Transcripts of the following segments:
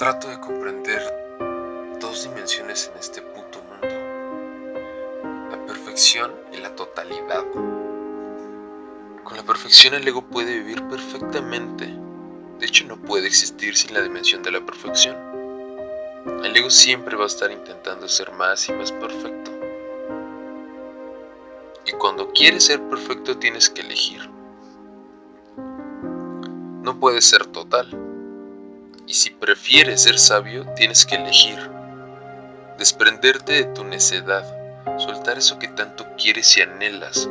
Trato de comprender dos dimensiones en este puto mundo. La perfección y la totalidad. Con la perfección el ego puede vivir perfectamente. De hecho no puede existir sin la dimensión de la perfección. El ego siempre va a estar intentando ser más y más perfecto. Y cuando quieres ser perfecto tienes que elegir. No puedes ser total y si prefieres ser sabio, tienes que elegir. Desprenderte de tu necedad, soltar eso que tanto quieres y anhelas.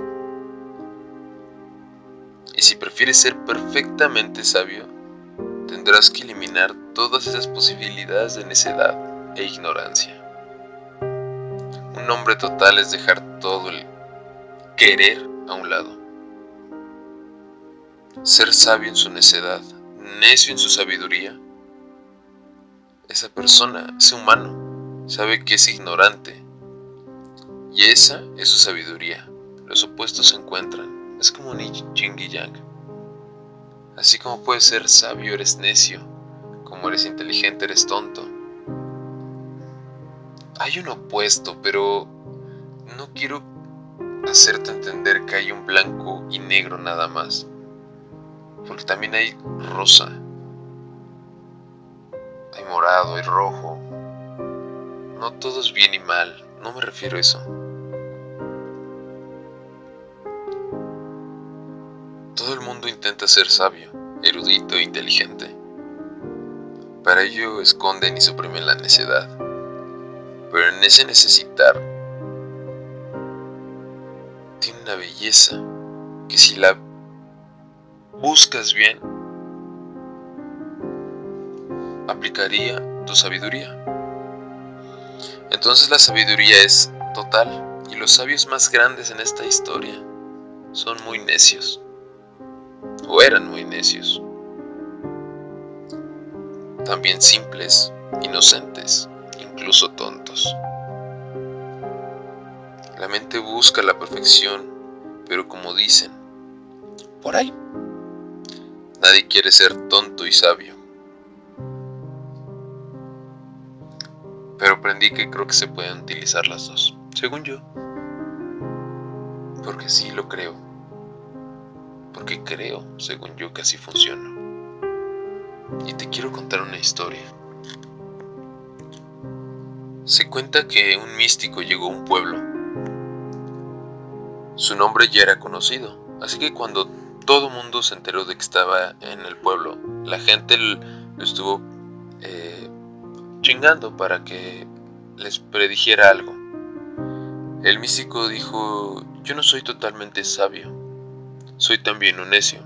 Y si prefieres ser perfectamente sabio, tendrás que eliminar todas esas posibilidades de necedad e ignorancia. Un hombre total es dejar todo el querer a un lado. Ser sabio en su necedad, necio en su sabiduría, esa persona, ese humano, sabe que es ignorante. Y esa es su sabiduría. Los opuestos se encuentran. Es como un yin y yang. Así como puedes ser sabio, eres necio. Como eres inteligente, eres tonto. Hay un opuesto, pero no quiero hacerte entender que hay un blanco y negro nada más. Porque también hay rosa hay morado, hay rojo. No todo es bien y mal, no me refiero a eso. Todo el mundo intenta ser sabio, erudito e inteligente. Para ello esconden y suprimen la necedad. Pero en ese necesitar tiene una belleza que si la buscas bien, aplicaría tu sabiduría. Entonces la sabiduría es total y los sabios más grandes en esta historia son muy necios o eran muy necios. También simples, inocentes, incluso tontos. La mente busca la perfección, pero como dicen, por ahí, nadie quiere ser tonto y sabio. Pero aprendí que creo que se pueden utilizar las dos, según yo. Porque sí lo creo. Porque creo, según yo, que así funciona. Y te quiero contar una historia. Se cuenta que un místico llegó a un pueblo. Su nombre ya era conocido, así que cuando todo mundo se enteró de que estaba en el pueblo, la gente lo estuvo chingando para que les predijera algo. El místico dijo, yo no soy totalmente sabio, soy también un necio.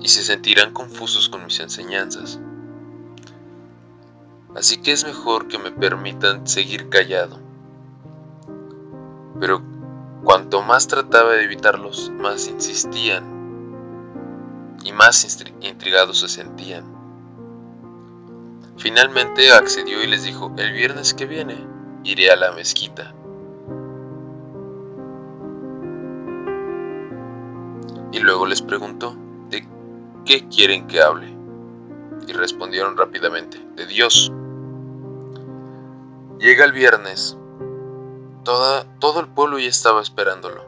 Y se sentirán confusos con mis enseñanzas. Así que es mejor que me permitan seguir callado. Pero cuanto más trataba de evitarlos, más insistían y más intrigados se sentían. Finalmente accedió y les dijo, el viernes que viene iré a la mezquita. Y luego les preguntó, ¿de qué quieren que hable? Y respondieron rápidamente, de Dios. Llega el viernes. Toda, todo el pueblo ya estaba esperándolo,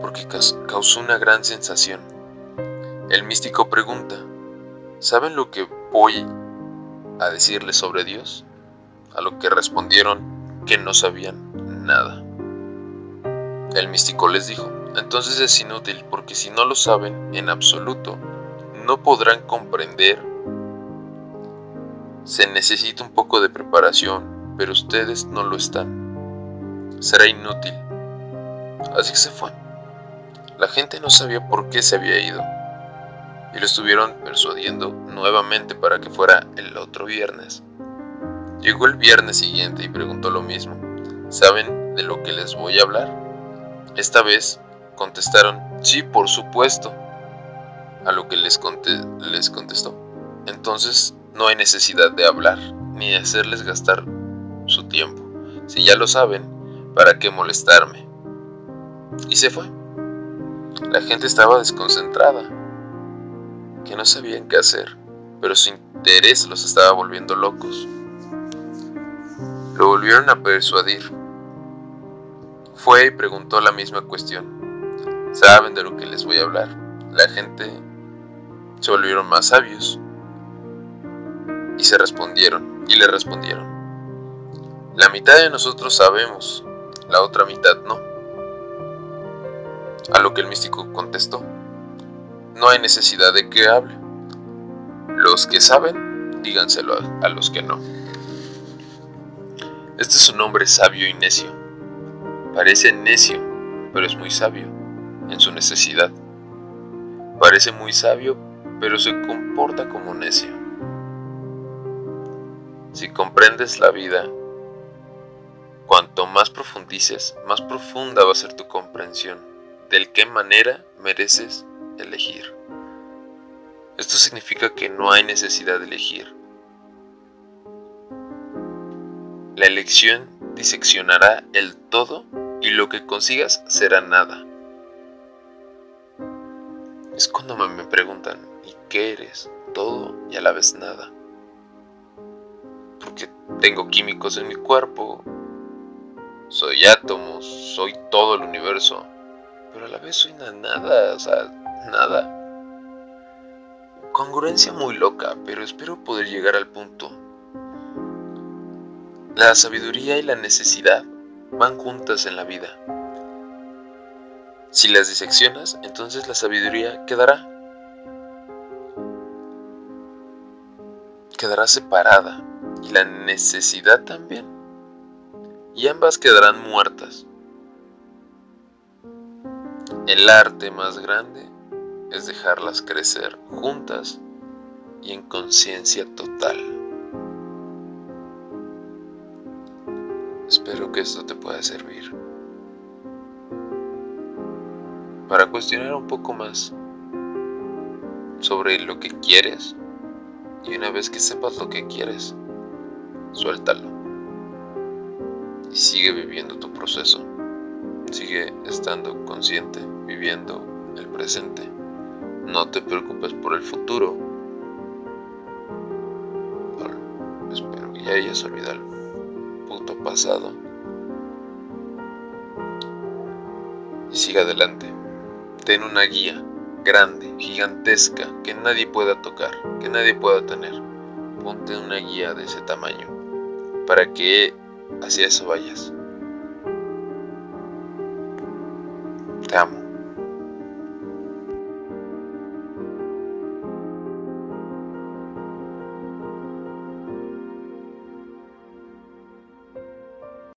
porque causó una gran sensación. El místico pregunta, ¿saben lo que voy a decirles sobre Dios, a lo que respondieron que no sabían nada. El místico les dijo, entonces es inútil porque si no lo saben en absoluto, no podrán comprender. Se necesita un poco de preparación, pero ustedes no lo están. Será inútil. Así que se fue. La gente no sabía por qué se había ido y lo estuvieron persuadiendo nuevamente para que fuera el otro viernes. Llegó el viernes siguiente y preguntó lo mismo. ¿Saben de lo que les voy a hablar? Esta vez contestaron, sí, por supuesto. A lo que les, les contestó. Entonces no hay necesidad de hablar ni de hacerles gastar su tiempo. Si ya lo saben, ¿para qué molestarme? Y se fue. La gente estaba desconcentrada que no sabían qué hacer. pero su interés los estaba volviendo locos. Lo volvieron a persuadir. Fue y preguntó la misma cuestión. Saben de lo que les voy a hablar. La gente se volvieron más sabios. Y se respondieron, y le respondieron. La mitad de nosotros sabemos, la otra mitad no. A lo que el místico contestó, no hay necesidad de que hable. Los que saben, díganselo a, a los que no. Este es un hombre sabio y necio. Parece necio, pero es muy sabio en su necesidad. Parece muy sabio, pero se comporta como necio. Si comprendes la vida, cuanto más profundices, más profunda va a ser tu comprensión del qué manera mereces elegir. Esto significa que no hay necesidad de elegir, La elección diseccionará el todo y lo que consigas será nada. Es cuando me preguntan, ¿y qué eres? Todo y a la vez nada. Porque tengo químicos en mi cuerpo, soy átomos, soy todo el universo, pero a la vez soy nada, o sea, nada. Congruencia muy loca, pero espero poder llegar al punto la sabiduría y la necesidad van juntas en la vida. Si las diseccionas, entonces la sabiduría quedará. Quedará separada y la necesidad también. Y ambas quedarán muertas. El arte más grande es dejarlas crecer juntas y en conciencia total. Espero que esto te pueda servir para cuestionar un poco más sobre lo que quieres y una vez que sepas lo que quieres, suéltalo y sigue viviendo tu proceso. Sigue estando consciente, viviendo el presente. No te preocupes por el futuro. Espero que ya hayas olvidado pasado y siga adelante. Ten una guía grande, gigantesca, que nadie pueda tocar, que nadie pueda tener. Ponte una guía de ese tamaño para que hacia eso vayas. Te amo.